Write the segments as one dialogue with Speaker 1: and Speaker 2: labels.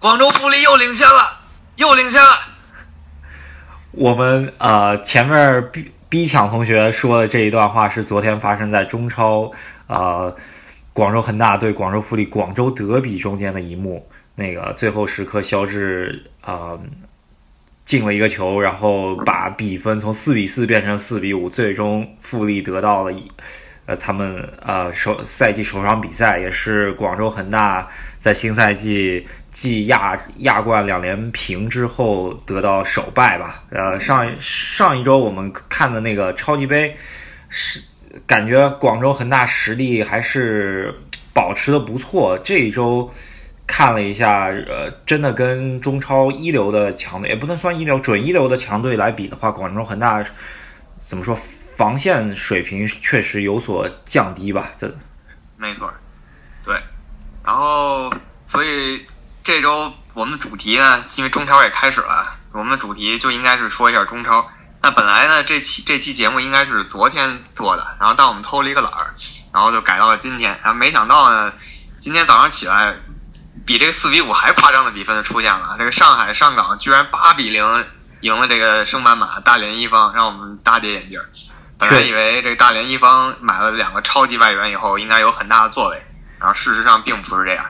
Speaker 1: 广州富力又领先了，又领先了。
Speaker 2: 我们呃前面逼逼抢同学说的这一段话是昨天发生在中超呃广州恒大对广州富力广州德比中间的一幕。那个最后时刻，肖智啊进了一个球，然后把比分从四比四变成四比五，最终富力得到了一他们呃首赛季首场比赛，也是广州恒大在新赛季继亚亚冠两连平之后得到首败吧。呃，上上一周我们看的那个超级杯是感觉广州恒大实力还是保持的不错，这一周。看了一下，呃，真的跟中超一流的强队，也不能算一流，准一流的强队来比的话，广州恒大怎么说，防线水平确实有所降低吧？这
Speaker 1: 没错，对。然后，所以这周我们主题呢，因为中超也开始了，我们的主题就应该是说一下中超。那本来呢，这期这期节目应该是昨天做的，然后但我们偷了一个懒儿，然后就改到了今天。然后没想到呢，今天早上起来。比这个四比五还夸张的比分就出现了，这个上海上港居然八比零赢了这个升班马大连一方，让我们大跌眼镜。本来以为这个大连一方买了两个超级外援以后应该有很大的作为，然后事实上并不是这样。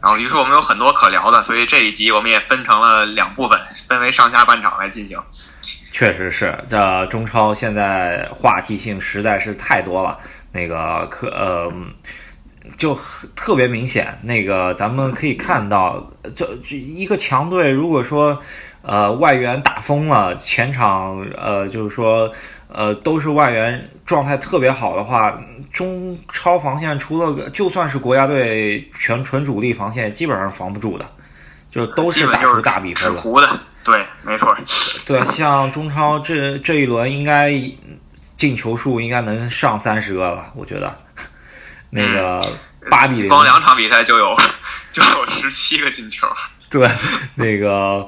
Speaker 1: 然后于是我们有很多可聊的，所以这一集我们也分成了两部分，分为上下半场来进行。
Speaker 2: 确实是，这中超现在话题性实在是太多了，那个可呃。就特别明显，那个咱们可以看到，就一个强队，如果说，呃，外援打疯了，前场呃，就是说，呃，都是外援状态特别好的话，中超防线除了就算是国家队全纯主力防线，基本上防不住的，就都是打出大比分
Speaker 1: 的，对，没错。
Speaker 2: 对，像中超这这一轮，应该进球数应该能上三十个了，我觉得。那个八比零，
Speaker 1: 光两场比赛就有就有十七个进球。
Speaker 2: 对，那个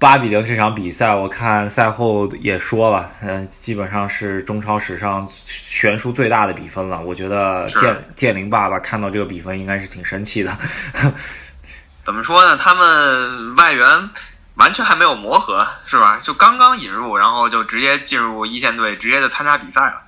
Speaker 2: 八比零这场比赛，我看赛后也说了，嗯，基本上是中超史上悬殊最大的比分了。我觉得建建林爸爸看到这个比分应该是挺生气的。
Speaker 1: 怎么说呢？他们外援完全还没有磨合，是吧？就刚刚引入，然后就直接进入一线队，直接就参加比赛了。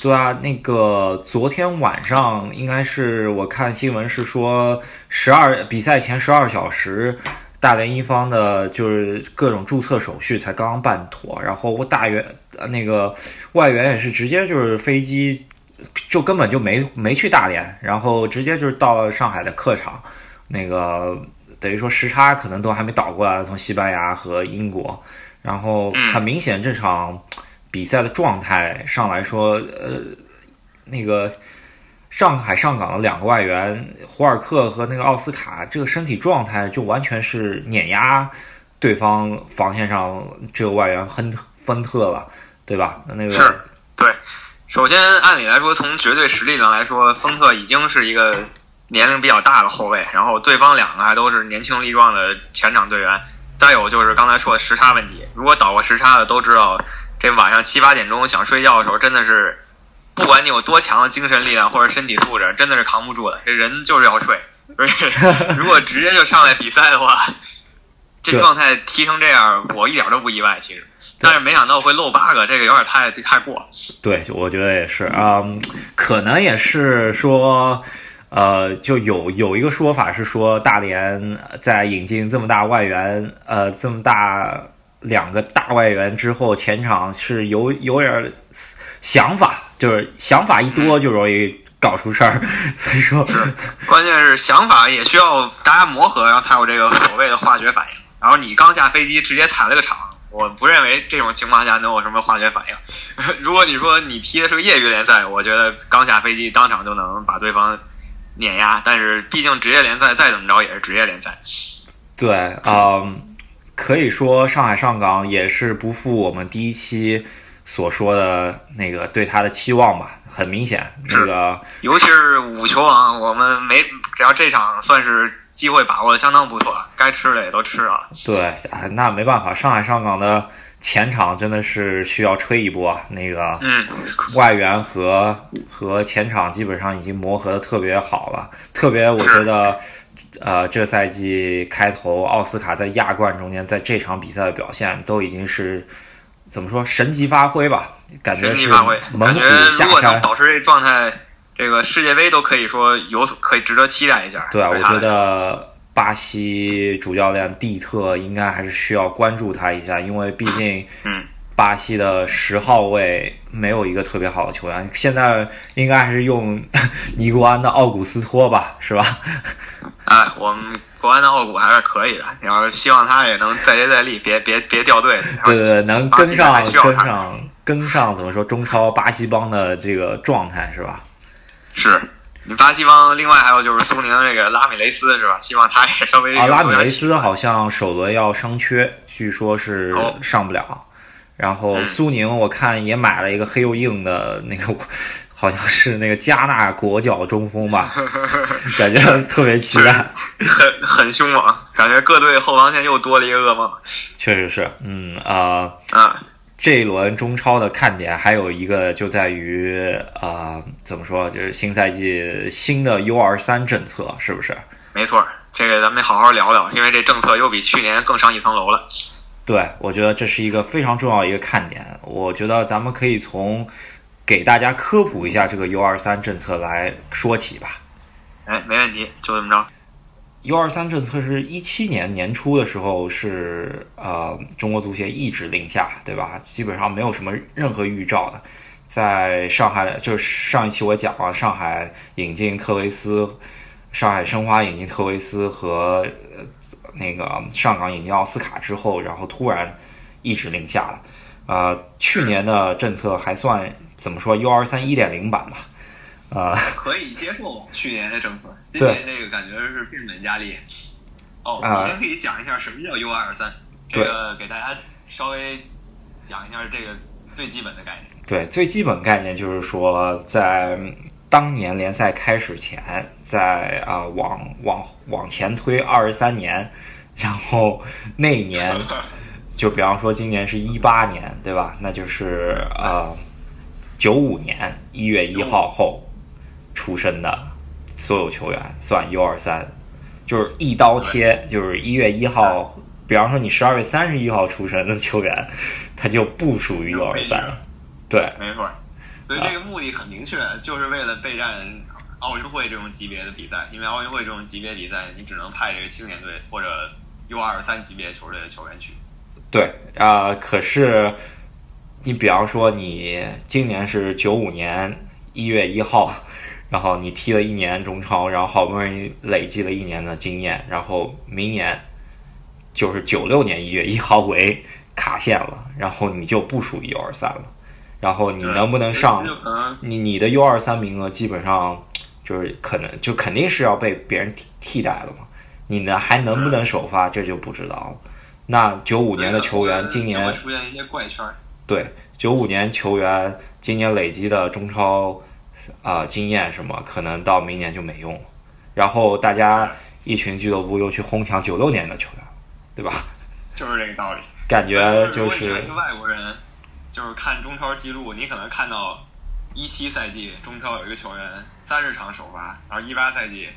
Speaker 2: 对啊，那个昨天晚上应该是我看新闻是说，十二比赛前十二小时，大连一方的就是各种注册手续才刚刚办妥，然后我大员那个外援也是直接就是飞机就根本就没没去大连，然后直接就是到了上海的客场，那个等于说时差可能都还没倒过来，从西班牙和英国，然后很明显这场。比赛的状态上来说，呃，那个上海上港的两个外援胡尔克和那个奥斯卡，这个身体状态就完全是碾压对方防线上这个外援亨亨特了，对吧？那个
Speaker 1: 是对。首先，按理来说，从绝对实力上来说，亨特已经是一个年龄比较大的后卫，然后对方两个还都是年轻力壮的前场队员。再有就是刚才说的时差问题，如果倒过时差的都知道。这晚上七八点钟想睡觉的时候，真的是，不管你有多强的精神力量或者身体素质，真的是扛不住的。这人就是要睡。如果直接就上来比赛的话，这状态踢成这样，我一点都不意外。其实，但是没想到会漏八个，这个有点太太过。
Speaker 2: 对，我觉得也是啊，可能也是说，呃，就有有一个说法是说，大连在引进这么大外援，呃，这么大。两个大外援之后，前场是有有点想法，就是想法一多就容易搞出事儿。所以说，
Speaker 1: 关键是想法也需要大家磨合，然后才有这个所谓的化学反应。然后你刚下飞机直接踩了个场，我不认为这种情况下能有什么化学反应。如果你说你踢的是个业余联赛，我觉得刚下飞机当场就能把对方碾压。但是毕竟职业联赛再怎么着也是职业联赛。
Speaker 2: 对，嗯。可以说，上海上港也是不负我们第一期所说的那个对他的期望吧。很明显，那个
Speaker 1: 尤其是五球王，我们没只要这场算是机会把握的相当不错，该吃的也都吃了。
Speaker 2: 对，那没办法，上海上港的前场真的是需要吹一波。那个，
Speaker 1: 嗯，
Speaker 2: 外援和和前场基本上已经磨合的特别好了，特别我觉得。呃，这赛季开头奥斯卡在亚冠中间，在这场比赛的表现都已经是怎么说神级发挥吧？感觉是
Speaker 1: 发挥，
Speaker 2: 猛虎下
Speaker 1: 山。能保持这状态，这个世界杯都可以说有所可以值得期待一下。
Speaker 2: 对啊，我觉得巴西主教练蒂特应该还是需要关注他一下，因为毕竟，
Speaker 1: 嗯。
Speaker 2: 巴西的十号位没有一个特别好的球员，现在应该还是用尼古安的奥古斯托吧，是吧？
Speaker 1: 哎，我们国安的奥古还是可以的，要是希望他也能再接再厉，别别别掉队。
Speaker 2: 对对对，能跟上跟上跟上，怎么说中超巴西帮的这个状态是吧？
Speaker 1: 是你巴西帮，另外还有就是苏宁这个拉米雷斯是吧？希望他也稍微
Speaker 2: 啊，拉米雷斯好像首轮要伤缺，据说是上不了。然后苏宁我看也买了一个黑又硬的那个，好像是那个加纳国脚中锋吧，感觉特别期待，
Speaker 1: 很很凶猛，感觉各队后防线又多了一个噩梦。
Speaker 2: 确实是，嗯啊
Speaker 1: 啊，
Speaker 2: 这一轮中超的看点还有一个就在于啊，怎么说，就是新赛季新的 U 二三政策是不是？
Speaker 1: 没错，这个咱们好好聊聊，因为这政策又比去年更上一层楼了。
Speaker 2: 对，我觉得这是一个非常重要一个看点。我觉得咱们可以从给大家科普一下这个 U 二三政策来说起吧。
Speaker 1: 哎，没问题，就这么着。
Speaker 2: U 二三政策是一七年年初的时候是呃中国足协一指令下，对吧？基本上没有什么任何预兆的。在上海，就是上一期我讲了，上海引进特维斯，上海申花引进特维斯和。那个上港引进奥斯卡之后，然后突然一指令下了，呃，去年的政策还算怎么说？U 二三一点零版吧，呃，
Speaker 1: 可以接受去年的政策，今年这个感觉是变本加厉。哦，你先可以讲一下什么叫 U 二三，这个给大家稍微讲一下这个最基本的概念。
Speaker 2: 对，最基本概念就是说在。当年联赛开始前，在啊往往往前推二十三年，然后那一年，就比方说今年是一八年，对吧？那就是呃九五年一月一号后出生的所有球员算 U 二三，就是一刀切，就是一月一号，比方说你十二月三十一号出生的球员，他就不属于 U 二三了。对，
Speaker 1: 没错。所以这个目的很明确，就是为了备战奥运会这种级别的比赛。因为奥运会这种级别比赛，你只能派这个青年队或者 U 二三级别球队的球员去。
Speaker 2: 对啊，可是你比方说你今年是九五年一月一号，然后你踢了一年中超，然后好不容易累积了一年的经验，然后明年就是九六年一月一号为卡线了，然后你就不属于 U 二三了。然后你能不能上？你你的 U 二三名额基本上就是可能就肯定是要被别人替替代了嘛？你呢还能不能首发？这就不知道了。那九五年的球员今年
Speaker 1: 出现一些怪圈。
Speaker 2: 对，九五年球员今年累积的中超啊经验什么，可能到明年就没用了。然后大家一群俱乐部又去哄抢九六年的球员，对吧？
Speaker 1: 就是这个道理。
Speaker 2: 感觉就
Speaker 1: 是外国人。就是看中超记录，你可能看到一七赛季中超有一个球员三十场首发，然后一八赛季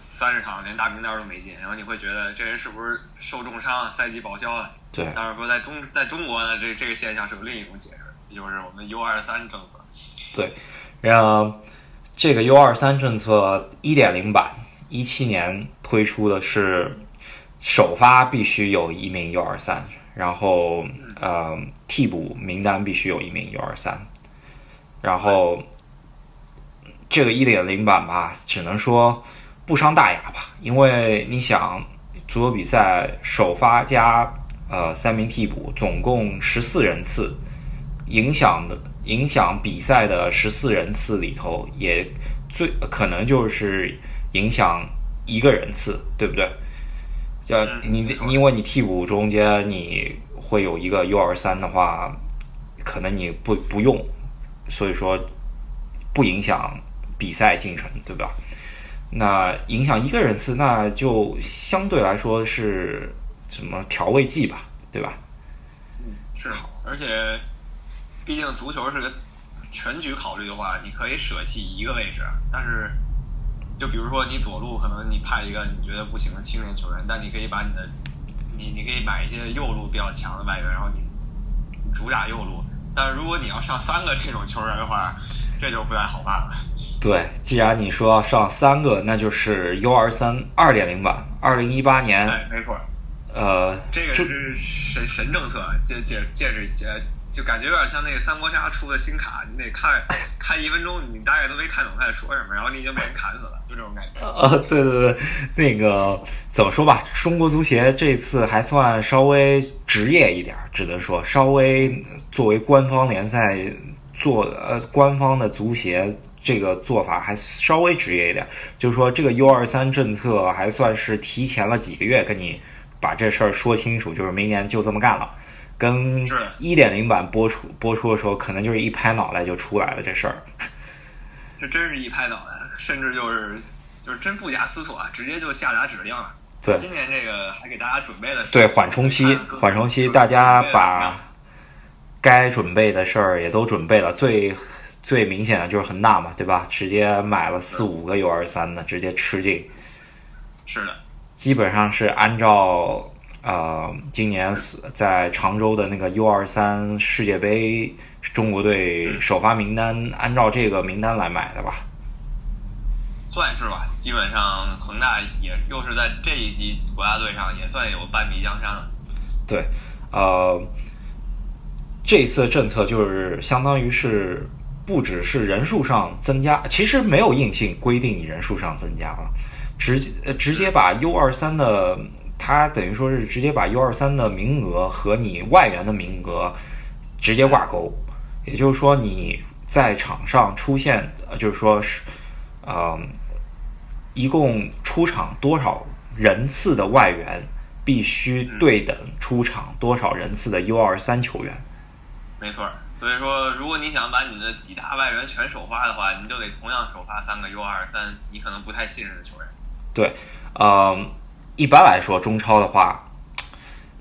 Speaker 1: 三十场连大名单都没进，然后你会觉得这人是不是受重伤，赛季报销了？
Speaker 2: 对。
Speaker 1: 但是说在中在中国呢，这这个现象是有另一种解释，就是我们 U 二三政策。
Speaker 2: 对，然后这个 U 二三政策一点零版一七年推出的是首发必须有一名 U 二三。然后，呃，替补名单必须有一名 U 二三，然后这个一点零版吧，只能说不伤大雅吧，因为你想，足球比赛首发加呃三名替补，总共十四人次，影响的影响比赛的十四人次里头，也最可能就是影响一个人次，对不对？叫你，因为你替补中间你会有一个 U 二三的话，可能你不不用，所以说不影响比赛进程，对吧？那影响一个人次，那就相对来说是什么调味剂吧，对吧？
Speaker 1: 嗯，是，而且毕竟足球是个全局考虑的话，你可以舍弃一个位置，但是就比如说你左路可能你派一个你觉得不行的青年球员，但你可以把你的你你可以买一些右路比较强的外援，然后你主打右路。但是如果你要上三个这种球员的话，这就不太好办了。
Speaker 2: 对，既然你说要上三个，那就是 U 二三二点零版，二零一八年。
Speaker 1: 哎，没错。
Speaker 2: 呃，
Speaker 1: 这个是神神政策，借借借着借，就感觉有点像那个三国杀出的新卡，你得看 看一分钟，你大概都没看懂他在说什么，然后你已经被人砍死了，就这种感觉。
Speaker 2: 呃，对对对，那个怎么说吧，中国足协这次还算稍微职业一点，只能说稍微作为官方联赛做呃官方的足协。这个做法还稍微职业一点，就是说这个 U 二三政策还算是提前了几个月跟你把这事儿说清楚，就是明年就这么干了。跟一点零版播出播出的时候，可能就是一拍脑袋就出来了这事儿。
Speaker 1: 这真是一拍脑袋，甚至就是就是真不假思索，啊直接就下达指令了。
Speaker 2: 对，
Speaker 1: 今年这个还给大家准备了
Speaker 2: 对缓冲期，缓冲期大家把该准备的事儿也都准备了，最。最明显的就是恒大嘛，对吧？直接买了四五个 U 二三的，直接吃进。
Speaker 1: 是的，
Speaker 2: 基本上是按照呃今年在常州的那个 U 二三世界杯中国队首发名单，按照这个名单来买的吧？
Speaker 1: 算是吧，基本上恒大也又是在这一级国家队上也算有半壁江山了。
Speaker 2: 对，呃，这次政策就是相当于是。不只是人数上增加，其实没有硬性规定你人数上增加了，直接直接把 U 二三的，它等于说是直接把 U 二三的名额和你外援的名额直接挂钩，也就是说你在场上出现，呃就是说是，呃，一共出场多少人次的外援，必须对等出场多少人次的 U 二三球员。
Speaker 1: 没错。所以说，如果你想把你的几大外援全首发的话，你就得同样首发三个 U 二三你可能不太信任的球员。
Speaker 2: 对，呃，一般来说中超的话，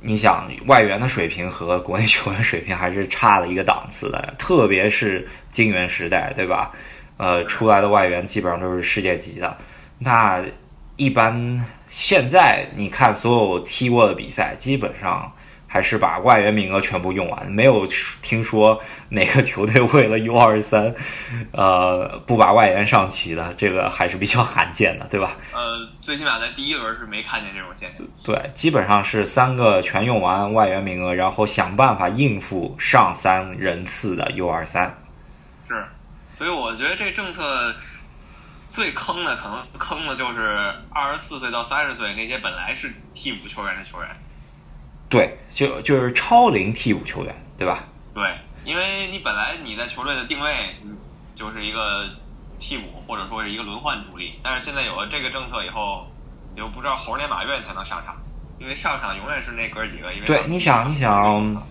Speaker 2: 你想外援的水平和国内球员水平还是差了一个档次的，特别是金元时代，对吧？呃，出来的外援基本上都是世界级的。那一般现在你看所有踢过的比赛，基本上。还是把外援名额全部用完，没有听说哪个球队为了 U 二三，呃，不把外援上齐的，这个还是比较罕见的，对吧？
Speaker 1: 呃，最起码在第一轮是没看见这种现象。
Speaker 2: 对，基本上是三个全用完外援名额，然后想办法应付上三人次的 U 二三。
Speaker 1: 是，所以我觉得这政策最坑的，可能坑的就是二十四岁到三十岁那些本来是替补球员的球员。
Speaker 2: 对，就就是超龄替补球员，对吧？
Speaker 1: 对，因为你本来你在球队的定位就是一个替补，或者说是一个轮换主力，但是现在有了这个政策以后，你就不知道猴年马月才能上场，因为上场永远是那哥几个。因为
Speaker 2: 对，你想，你想，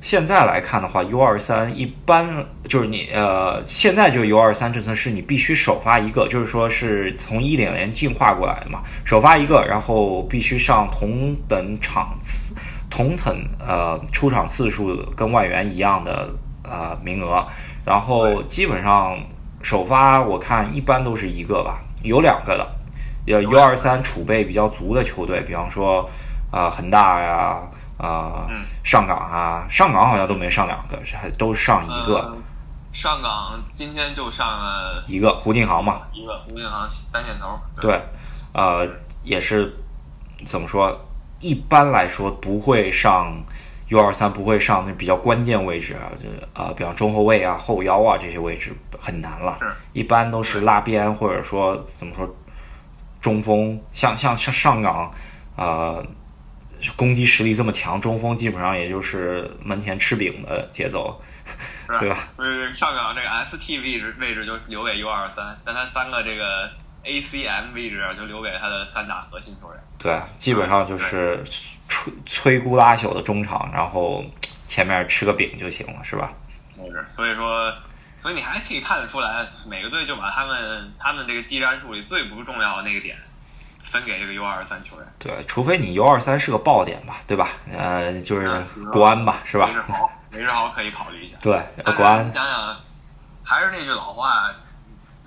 Speaker 2: 现在来看的话，U 二三一般就是你呃，现在就 U 二三政策是你必须首发一个，就是说是从一点零进化过来的嘛，首发一个，然后必须上同等场次。同等呃出场次数跟外援一样的呃名额，然后基本上首发我看一般都是一个吧，有两个的，有 U 二三储备比较足的球队，比方说啊恒大呀啊上港啊，上港好像都没上两个，是还都上一个。
Speaker 1: 上港今天就上了
Speaker 2: 一个胡定航嘛，
Speaker 1: 一个胡定航单箭头。
Speaker 2: 对，呃也是怎么说？一般来说不会上 U 二三，不会上那比较关键位置啊，就呃，比方中后卫啊、后腰啊这些位置很难了。一般都是拉边或者说怎么说中锋，像像像上港，呃，攻击实力这么强，中锋基本上也就是门前吃饼的节奏，对吧？
Speaker 1: 呃，上港这个 ST 位置位置就留给 U 二三，但他三个这个。ACM 位置就留给他的三大核心球员。
Speaker 2: 对，基本上就是摧摧枯拉朽的中场，然后前面吃个饼就行了，是吧？
Speaker 1: 是，所以说，所以你还可以看得出来，每个队就把他们他们这个技战术里最不重要的那个点分给这个 U 二三球员。
Speaker 2: 对，除非你 U 二三是个爆点吧，对吧？呃，就是国安吧，是吧？
Speaker 1: 梅志豪，梅志豪可以考虑一下。
Speaker 2: 对，国安。
Speaker 1: 想想，还是那句老话。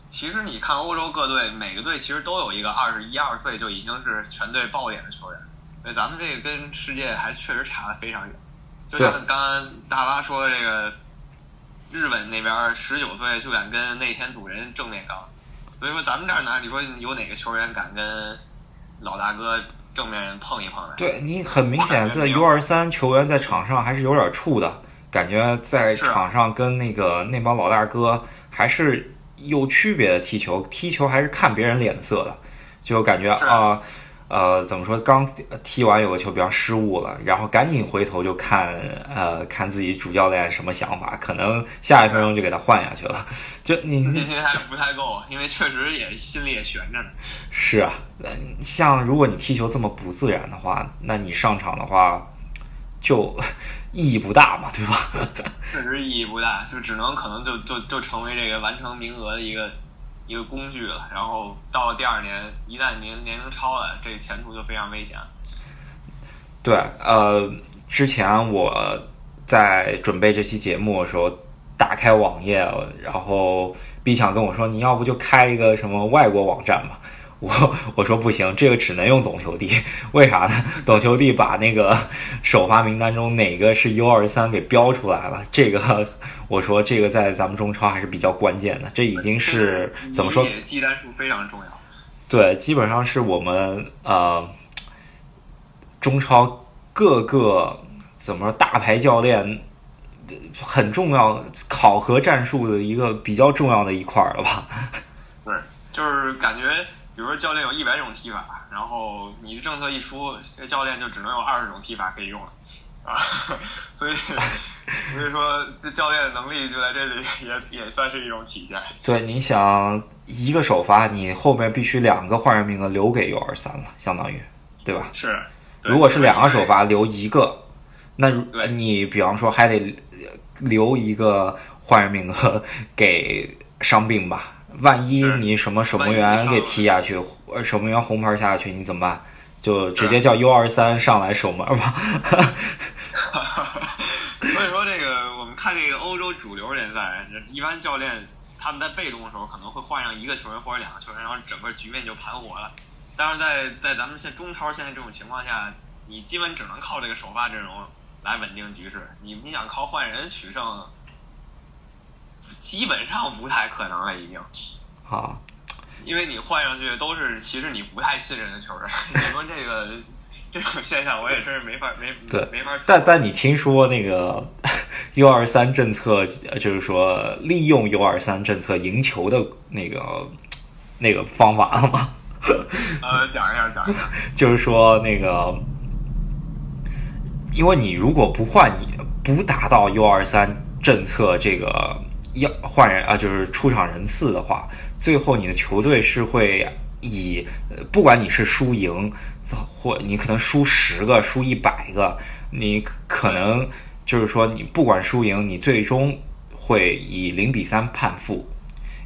Speaker 1: 其实你看欧洲各队，每个队其实都有一个二十一二岁就已经是全队爆点的球员。所以，咱们这个跟世界还确实差得非常远。就像刚刚大巴说的这个，日本那边十九岁就敢跟内田笃人正面刚，所以说咱们这儿呢，你说有哪个球员敢跟老大哥正面碰一碰的？
Speaker 2: 对你很明显，在 U 二三球员在场上还是有点怵的感觉，在场上跟那个那帮老大哥还是。有区别的踢球，踢球还是看别人脸色的，就感觉啊，呃，怎么说？刚踢完有个球，比方失误了，然后赶紧回头就看，呃，看自己主教练什么想法，可能下一分钟就给他换下去了。就你
Speaker 1: 信心还不太够，因为确实也心里也悬着呢。
Speaker 2: 是啊，像如果你踢球这么不自然的话，那你上场的话。就 意义不大嘛，对吧？
Speaker 1: 确实意义不大，就只能可能就就就成为这个完成名额的一个一个工具了。然后到了第二年，一旦年年龄超了，这个前途就非常危险。
Speaker 2: 对，呃，之前我在准备这期节目的时候，打开网页，然后 B 强跟我说：“你要不就开一个什么外国网站吧。”我我说不行，这个只能用懂球帝，为啥呢？懂球帝把那个首发名单中哪个是 U 二三给标出来了，这个我说这个在咱们中超还是比较关键的，这已经是怎么说？
Speaker 1: 技战术非常重要。
Speaker 2: 对，基本上是我们呃中超各个怎么说大牌教练很重要考核战术的一个比较重要的一块了吧？
Speaker 1: 对，就是感觉。比如说教练有一百种踢法，然后你的政策一出，这教练就只能有二十种踢法可以用了，啊，所以 所以说这教练的能力就在这里也也算是一种体现。
Speaker 2: 对，你想一个首发，你后面必须两个换人名额留给 U 二三了，相当于，对吧？
Speaker 1: 是。
Speaker 2: 如果是两个首发留一个，那你比方说还得留一个换人名额给伤病吧。万一你什么守门员给踢下去，呃守门员红牌下去，你怎么办？就直接叫 U 二三上来守门吧。
Speaker 1: 所以说，这个我们看这个欧洲主流联赛，一般教练他们在被动的时候可能会换上一个球员或者两个球员，然后整个局面就盘活了。但是在在咱们现中超现在这种情况下，你基本只能靠这个首发阵容来稳定局势。你你想靠换人取胜？基本上不太可能了，已经。
Speaker 2: 好，
Speaker 1: 因为你换上去都是其实你不太信任的球员。你说这个这种现象，我也真是没法没
Speaker 2: 对
Speaker 1: 没法。
Speaker 2: 但但你听说那个 U 二三政策，就是说利用 U 二三政策赢球的那个那个方法了吗？
Speaker 1: 呃，讲一下，讲一下。
Speaker 2: 就是说那个，因为你如果不换，你不达到 U 二三政策这个。要换人啊，就是出场人次的话，最后你的球队是会以，不管你是输赢，或你可能输十个、输一百个，你可能就是说你不管输赢，你最终会以零比三判负。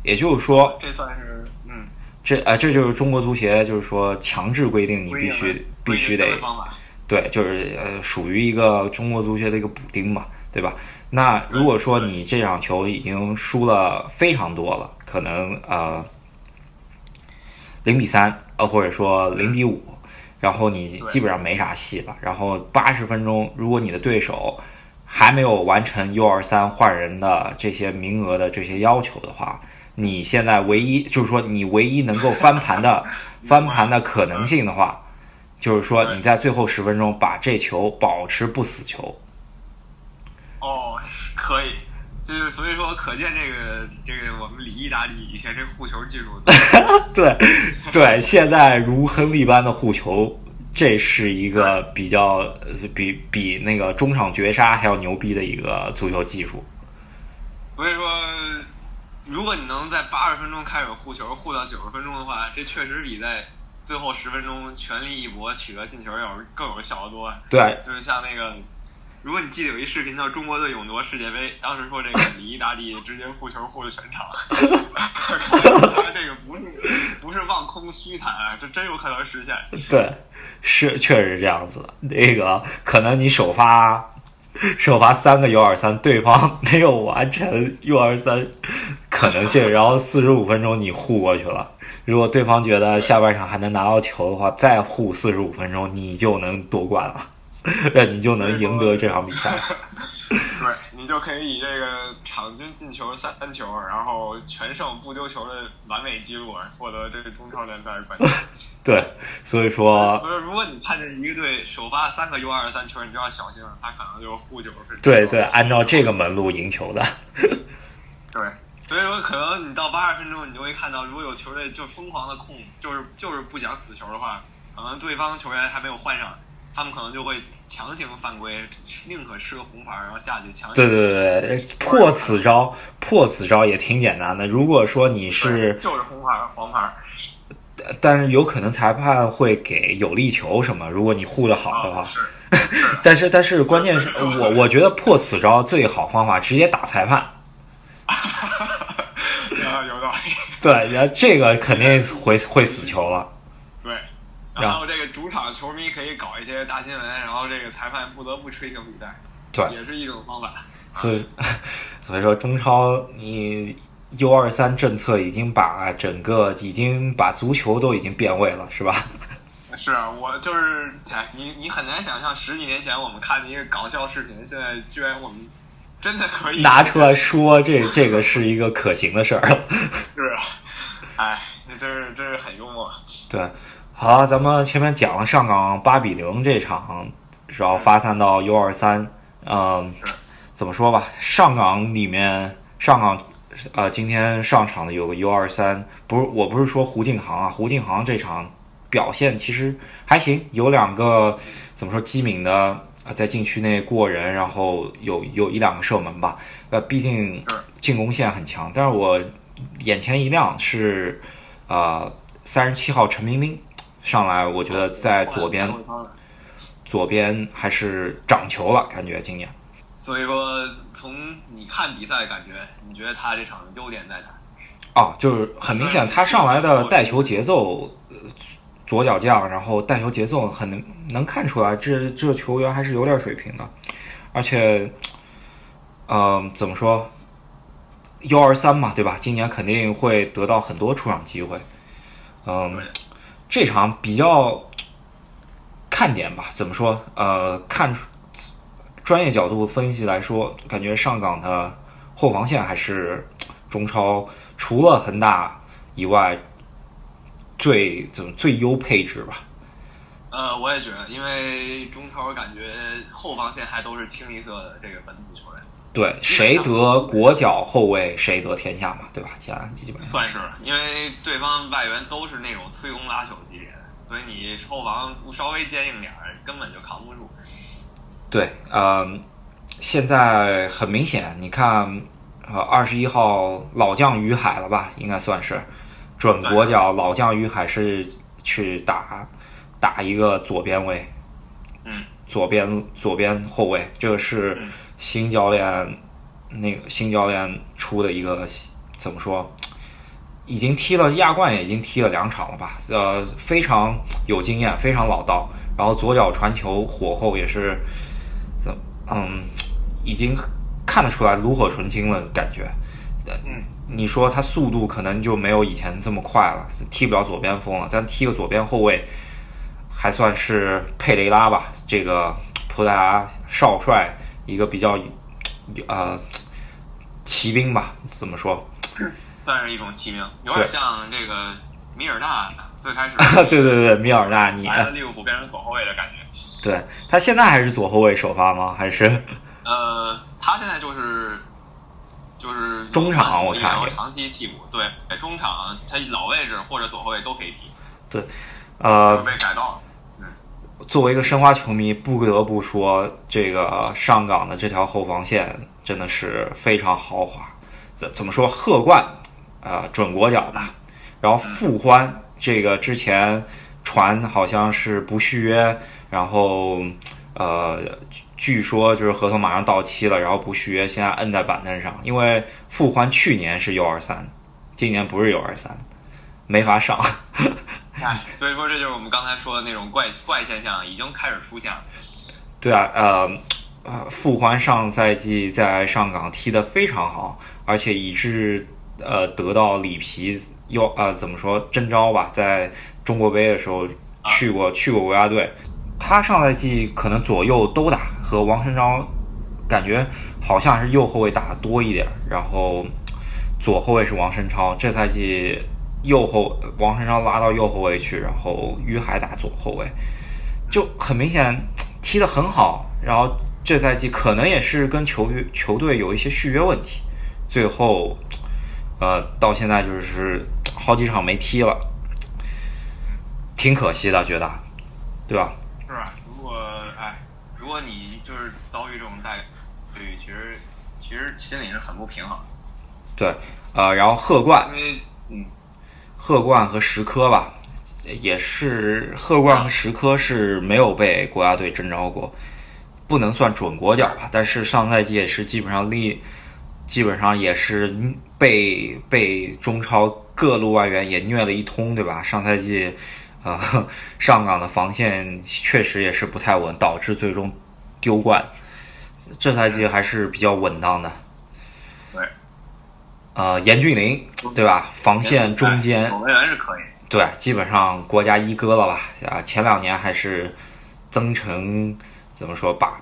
Speaker 2: 也就是说，
Speaker 1: 这算是嗯，
Speaker 2: 这啊，这就是中国足协就是说强制规定你必须必须得对，就是呃，属于一个中国足协的一个补丁嘛，对吧？那如果说你这场球已经输了非常多了，可能呃零比三，呃或者说零比五，然后你基本上没啥戏了。然后八十分钟，如果你的对手还没有完成 U 二三换人的这些名额的这些要求的话，你现在唯一就是说你唯一能够翻盘的 翻盘的可能性的话，就是说你在最后十分钟把这球保持不死球。
Speaker 1: 哦，可以，就是所以说，可见这个这个我们李毅大利以前这护球技术，
Speaker 2: 对对，现在如亨利般的护球，这是一个比较比比那个中场绝杀还要牛逼的一个足球技术。
Speaker 1: 所以说，如果你能在八十分钟开始护球，护到九十分钟的话，这确实比在最后十分钟全力一搏取得进球要更有效得多。
Speaker 2: 对，
Speaker 1: 就是像那个。如果你记得有一视频叫《中国队勇夺世界杯》，当时说这个李意大利直接护球护了全场，这个不是不是望空虚谈啊，这真有可能实现。
Speaker 2: 对，是确实是这样子。那个可能你首发 首发三个 U 二三，对方没有完成 U 二三，可可能性，然后四十五分钟你护过去了。如果对方觉得下半场还能拿到球的话，再护四十五分钟，你就能夺冠了，那你就能赢得这场比赛。
Speaker 1: 对你就可以以这个场均进球三球，然后全胜不丢球的完美记录，获得这个中超联赛冠军。
Speaker 2: 对，所以说，
Speaker 1: 不是如果你看见一个队首发三个 U 二三球，你就要小心了，他可能就护九十。
Speaker 2: 对对，按照这个门路赢球的。
Speaker 1: 对，所以说可能你到八十分钟，你就会看到，如果有球队就疯狂的控，就是就是不想死球的话，可能对方球员还没有换上，他们可能就会强行犯规，宁可吃个红牌，然后下去强行。
Speaker 2: 对对对对，破此招，破此招也挺简单的。如果说你是
Speaker 1: 就是红牌黄牌。
Speaker 2: 但是有可能裁判会给有利球什么，如果你护的好的话。但是但是关键是 我我觉得破此招最好方法直接打裁判。
Speaker 1: 啊，有道理。
Speaker 2: 对，然后这个肯定会会死球了。
Speaker 1: 对。然后这个主场球迷可以搞一些大新闻，然后这个裁判不得不吹停比赛。
Speaker 2: 对。
Speaker 1: 也是一种方法。
Speaker 2: 所以所以说中超你。U 二三政策已经把整个已经把足球都已经变味了，是吧？
Speaker 1: 是啊，我就是哎，你你很难想象十几年前我们看的一个搞笑视频，现在居然我们真的可以
Speaker 2: 拿出来说，这这个是一个可行的事儿。
Speaker 1: 是啊，哎，那真是真是很幽默。
Speaker 2: 对，好，咱们前面讲了上港八比零这场，然后发散到 U 二三，嗯，怎么说吧？上港里面上港。呃，今天上场的有个 U 二三，不是，我不是说胡靖航啊，胡靖航这场表现其实还行，有两个怎么说机敏的啊，在禁区内过人，然后有有一两个射门吧，呃，毕竟进攻线很强。但是我眼前一亮是，呃，三十七号陈彬彬上来，我觉得在左边，左边还是长球了，感觉今年。
Speaker 1: 所以说，从你看比赛感觉，你觉得他这场优点在哪？
Speaker 2: 哦，就是很明显，他上来的带球节奏，左脚将，然后带球节奏很能能看出来，这这球员还是有点水平的。而且，嗯，怎么说？幺二三嘛，对吧？今年肯定会得到很多出场机会。嗯，这场比较看点吧？怎么说？呃，看。专业角度分析来说，感觉上港的后防线还是中超除了恒大以外最怎么最优配置吧？
Speaker 1: 呃，我也觉得，因为中超感觉后防线还都是清一色的这个本土球员。
Speaker 2: 对，谁得国脚后卫，谁得天下嘛，对吧？基本上
Speaker 1: 算是，因为对方外援都是那种催攻拉朽级别的，所以你后防不稍微坚硬点儿，根本就扛不住。
Speaker 2: 对，呃，现在很明显，你看，呃，二十一号老将于海了吧？应该算是准国脚。老将于海是去打打一个左边位，
Speaker 1: 嗯，
Speaker 2: 左边左边后卫，这个是新教练那个新教练出的一个怎么说？已经踢了亚冠，也已经踢了两场了吧？呃，非常有经验，非常老道。然后左脚传球火候也是。嗯，已经看得出来炉火纯青了感觉。你说他速度可能就没有以前这么快了，踢不了左边锋了，但踢个左边后卫还算是佩雷拉吧，这个葡萄牙少帅一个比较呃骑兵吧，怎么说？
Speaker 1: 算是一种骑兵，有点像这个米尔纳最开始。
Speaker 2: 对对对，米尔纳，你
Speaker 1: 来了利物浦变成左后卫的感觉。
Speaker 2: 对他现在还是左后卫首发吗？还是？
Speaker 1: 呃，他现在就是就是
Speaker 2: 中场，我看
Speaker 1: 长期替补。对，中场他老位置或者左后卫都可以踢。
Speaker 2: 对，呃，
Speaker 1: 被改造。
Speaker 2: 作为一个申花球迷，不得不说，这个上港的这条后防线真的是非常豪华。怎怎么说？贺冠啊，准国脚吧。然后傅欢，这个之前传好像是不续约。然后，呃，据说就是合同马上到期了，然后不续约，现在摁在板凳上。因为傅欢去年是 U 二三，今年不是 U 二三，没法上。
Speaker 1: 哎，所以说这就是我们刚才说的那种怪怪现象已经开始出现了。
Speaker 2: 对啊，呃，呃，傅欢上赛季在上港踢得非常好，而且以致呃得到里皮要呃怎么说征召吧，在中国杯的时候去过去过国家队。他上赛季可能左右都打，和王申超感觉好像还是右后卫打的多一点，然后左后卫是王申超。这赛季右后王晨超拉到右后卫去，然后于海打左后卫，就很明显踢得很好。然后这赛季可能也是跟球员球队有一些续约问题，最后呃到现在就是好几场没踢了，挺可惜的，觉得，对吧？
Speaker 1: 是啊？如果哎，如果你就是遭遇这种待遇，其实其实心里是很不平衡。
Speaker 2: 对，呃，然后贺冠，
Speaker 1: 因为嗯，
Speaker 2: 贺冠和石科吧，也是贺冠和石科是没有被国家队征召过，不能算准国脚吧。但是上赛季也是基本上立，基本上也是被被中超各路外援也虐了一通，对吧？上赛季。啊，上港的防线确实也是不太稳，导致最终丢冠。这赛季还是比较稳当的。
Speaker 1: 对。
Speaker 2: 呃，严俊凌，对吧？防线中间
Speaker 1: 守门员是可以。
Speaker 2: 对，基本上国家一哥了吧？啊，前两年还是曾诚怎么说把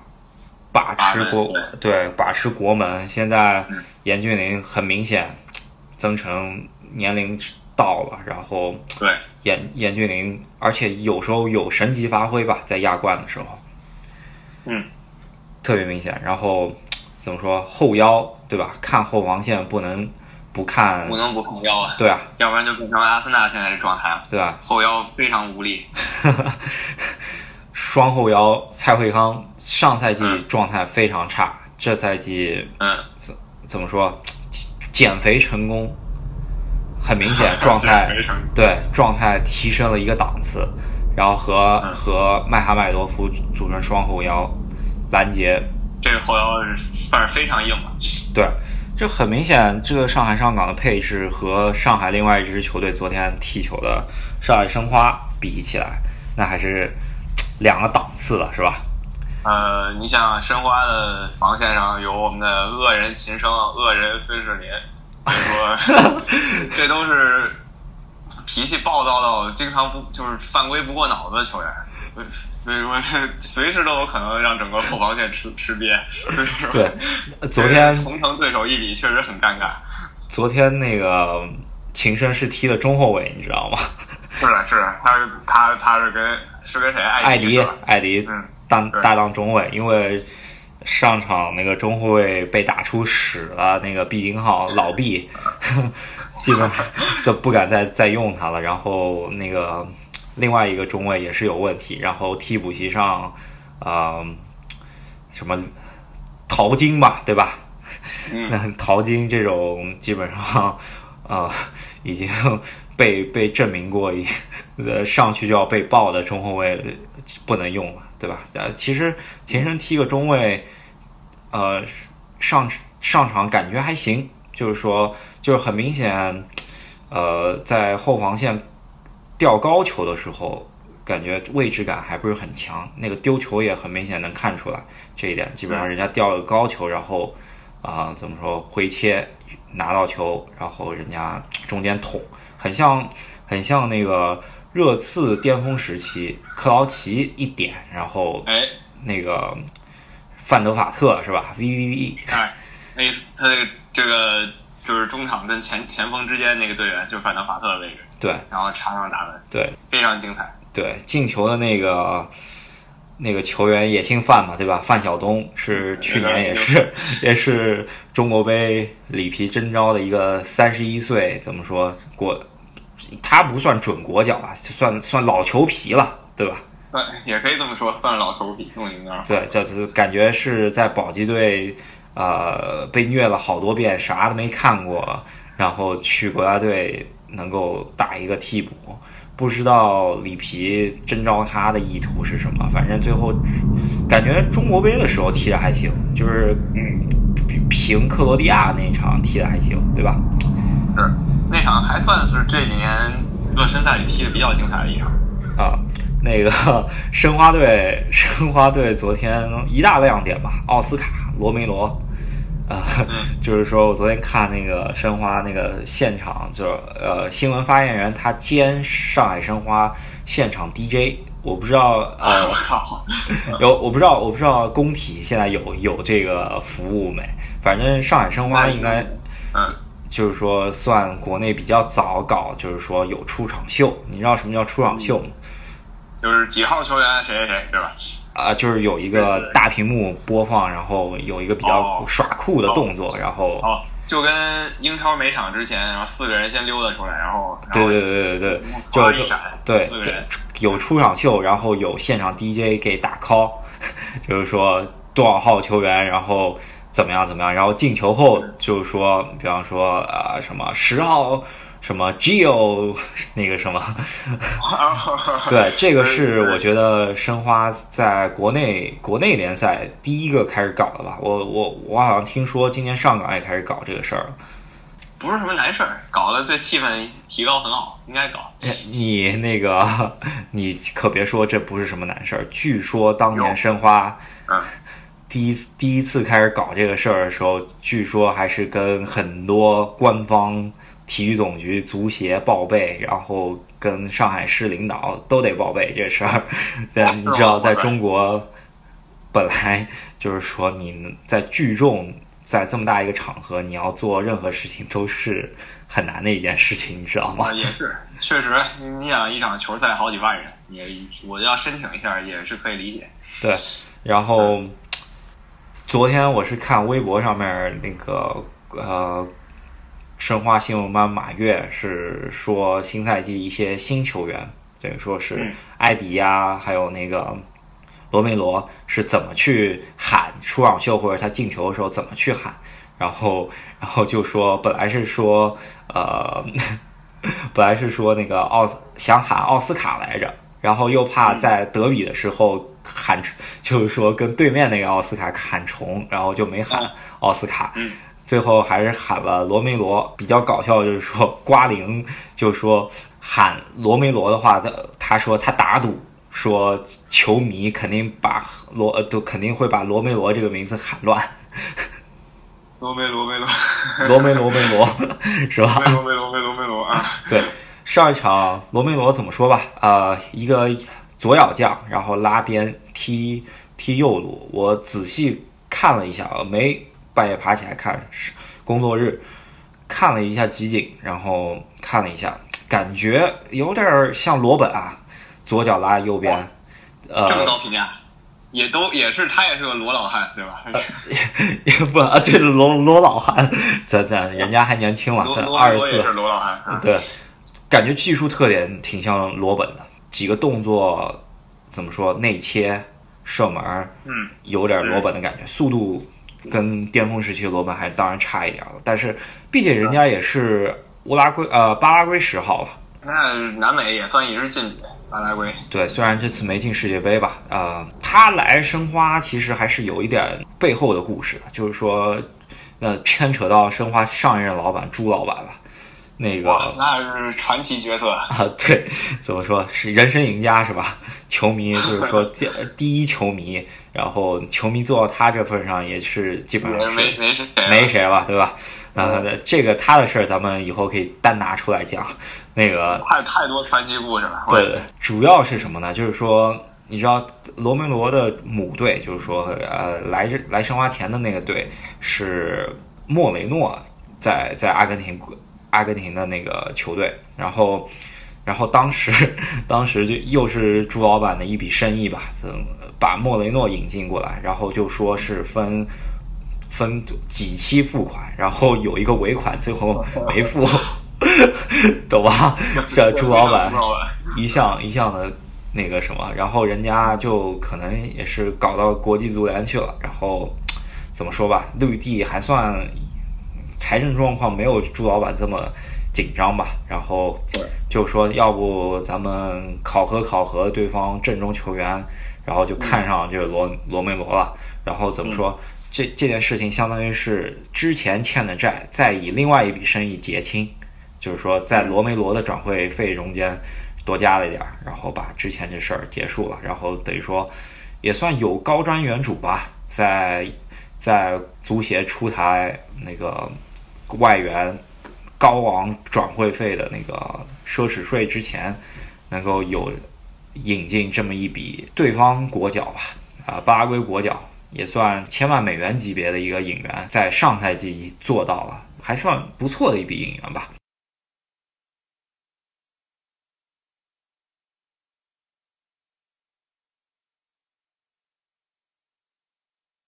Speaker 2: 把持国对把持国门，现在严俊凌很明显，曾诚年龄。到了，然后
Speaker 1: 对
Speaker 2: 严严俊凌，而且有时候有神级发挥吧，在亚冠的时候，
Speaker 1: 嗯，
Speaker 2: 特别明显。然后怎么说后腰对吧？看后防线不能不看，
Speaker 1: 不能不看腰啊。
Speaker 2: 对啊，
Speaker 1: 要不然就变成阿森纳现在的状态了。
Speaker 2: 对啊，
Speaker 1: 后腰非常无力。
Speaker 2: 双后腰蔡慧康上赛季状态非常差，这赛季
Speaker 1: 嗯
Speaker 2: 怎怎么说减肥成功？很明显，状态对状态提升了一个档次，然后和和麦哈迈多夫组成双后腰拦截，
Speaker 1: 这个后腰是算是非常硬了。
Speaker 2: 对，这很明显，这个上海上港的配置和上海另外一支球队昨天踢球的上海申花比起来，那还是两个档次了，是吧？
Speaker 1: 呃，你想申花的防线上有我们的恶人秦升、恶人孙世林。这都是脾气暴躁到经常不就是犯规不过脑子的球员，所以说随时都有可能让整个后防线吃吃瘪。
Speaker 2: 对，昨天
Speaker 1: 同城对手一比，确实很尴尬。
Speaker 2: 昨天那个秦升是踢的中后卫，你知道吗？
Speaker 1: 是的，是他他他是跟是跟谁？艾
Speaker 2: 迪艾迪当搭档中卫，因为。上场那个中后卫被打出屎了，那个毕丁浩老毕，基本上就不敢再再用他了。然后那个另外一个中卫也是有问题。然后替补席上，呃，什么淘金吧，对吧？那淘金这种基本上啊已经被被证明过，呃上去就要被爆的中后卫不能用了。对吧？呃，其实前身踢个中卫，呃，上上场感觉还行，就是说，就是很明显，呃，在后防线吊高球的时候，感觉位置感还不是很强。那个丢球也很明显能看出来这一点。基本上人家吊了高球，然后啊，怎么说回切拿到球，然后人家中间捅，很像很像那个。热刺巅峰时期，克劳奇一点，然后
Speaker 1: 哎，
Speaker 2: 那个范德法特是吧？V V V，
Speaker 1: 哎，那他这个这个就是中场跟前前锋之间那个队员，就是范德法特的位置。
Speaker 2: 对，
Speaker 1: 然后插上打门，
Speaker 2: 对，
Speaker 1: 非常精彩。
Speaker 2: 对，进球的那个那个球员也姓范嘛，对吧？范晓东是去年也是 也是中国杯里皮真招的一个三十一岁，怎么说过？他不算准国脚吧，就算算老球皮了，对吧？
Speaker 1: 对，也可以这么说，算老球皮，用你那
Speaker 2: 对，就是感觉是在保级队，呃，被虐了好多遍，啥都没看过，然后去国家队能够打一个替补，不知道里皮征召他的意图是什么。反正最后感觉中国杯的时候踢的还行，就是嗯，平克罗地亚那场踢的还行，对吧？
Speaker 1: 是。那场还算是这几年热身赛里踢的比较精彩的一场
Speaker 2: 啊。那个申花队，申花队昨天一大亮点吧，奥斯卡罗梅罗，啊，就是说我昨天看那个申花那个现场，就是呃新闻发言人他兼上海申花现场 DJ，我不知道呃 有我不知道我不知道工体现在有有这个服务没，反正上海申花应该
Speaker 1: 嗯。
Speaker 2: 就是说，算国内比较早搞，就是说有出场秀。你知道什么叫出场秀吗？
Speaker 1: 就是几号球员谁谁谁，对吧？
Speaker 2: 啊，就是有一个大屏幕播放，然后有一个比较耍酷的动作，然后
Speaker 1: 哦，就跟英超每场之前，然后四个人先溜达出来，然后
Speaker 2: 对对对对对，就是对对有出场秀，然后有现场 DJ 给打 call，就是说多少号球员，然后。怎么样？怎么样？然后进球后就是说，比方说啊，什么十号什么 Geo 那个什么，对，这个是我觉得申花在国内国内联赛第一个开始搞的吧。我我我好像听说今年上港也开始搞这个事儿了。
Speaker 1: 不是什么难事儿，搞的对气氛提高很好，应该搞。
Speaker 2: 你那个你可别说这不是什么难事儿。据说当年申花，
Speaker 1: 嗯。
Speaker 2: 第一第一次开始搞这个事儿的时候，据说还是跟很多官方、体育总局、足协报备，然后跟上海市领导都得报备这事儿。对，你知道，在中国，本来就是说你在聚众，在这么大一个场合，你要做任何事情都是很难的一件事情，你知道吗？
Speaker 1: 也是，确实，你想一场球赛好几万人，也我要申请一下也是可以理解。
Speaker 2: 对，然后。昨天我是看微博上面那个呃，申花新闻班马跃是说新赛季一些新球员，等于说是艾迪呀，还有那个罗梅罗是怎么去喊出场秀或者他进球的时候怎么去喊，然后 然后就说本来是说呃，本来是说那个奥想喊奥斯卡来着，然后又怕在德比的时候。喊就是说跟对面那个奥斯卡喊重，然后就没喊奥斯卡，最后还是喊了罗梅罗。比较搞笑就是说瓜林就说喊罗梅罗的话，他他说他打赌说球迷肯定把罗都肯定会把罗梅罗这个名字喊乱。
Speaker 1: 罗梅罗梅罗，
Speaker 2: 罗梅罗梅罗是吧？
Speaker 1: 罗梅罗梅罗梅罗啊！
Speaker 2: 对，上一场罗梅罗怎么说吧？呃，一个。左脚将，然后拉边踢踢右路。我仔细看了一下，没半夜爬起来看，工作日看了一下集锦，然后看了一下，感觉有点像罗本啊，左脚拉右边。呃，
Speaker 1: 这么高评价，也都也是他也是个罗老汉对吧？
Speaker 2: 也不啊，对罗罗老汉，咱咱人家还年轻嘛，才二十四。
Speaker 1: 是罗老汉。
Speaker 2: 对，感觉技术特点挺像罗本的。几个动作怎么说？内切、射门，
Speaker 1: 嗯，
Speaker 2: 有点罗本的感觉。速度跟巅峰时期的罗本还当然差一点了，但是毕竟人家也是乌拉圭呃巴拉圭十号了。
Speaker 1: 那南美也算一支劲旅，巴拉圭。
Speaker 2: 对，虽然这次没进世界杯吧，呃，他来申花其实还是有一点背后的故事的，就是说，那牵扯到申花上一任老板朱老板了。那个
Speaker 1: 那是传奇角色啊！
Speaker 2: 对，怎么说是人生赢家是吧？球迷就是说 第第一球迷，然后球迷做到他这份上也是基本上是
Speaker 1: 没没谁
Speaker 2: 没谁了，对吧？呃，这个他的事儿咱们以后可以单拿出来讲。那个
Speaker 1: 太太多传奇故事了。
Speaker 2: 对，主要是什么呢？就是说，你知道罗梅罗的母队，就是说呃来来申花前的那个队是莫雷诺，在在阿根廷。阿根廷的那个球队，然后，然后当时，当时就又是朱老板的一笔生意吧，把莫雷诺引进过来，然后就说是分分几期付款，然后有一个尾款，最后没付，懂吧？这朱老板一向一向的那个什么，然后人家就可能也是搞到国际足联去了，然后怎么说吧，绿地还算。财政状况没有朱老板这么紧张吧？然后就说要不咱们考核考核对方阵中球员，然后就看上这个罗罗梅罗了。然后怎么说？这这件事情相当于是之前欠的债，再以另外一笔生意结清，就是说在罗梅罗的转会费中间多加了一点儿，然后把之前这事儿结束了。然后等于说也算有高瞻远瞩吧，在。在足协出台那个外援高昂转会费的那个奢侈税之前，能够有引进这么一笔对方国脚吧，啊，巴拉圭国脚也算千万美元级别的一个引援，在上赛季做到了，还算不错的一笔引援吧。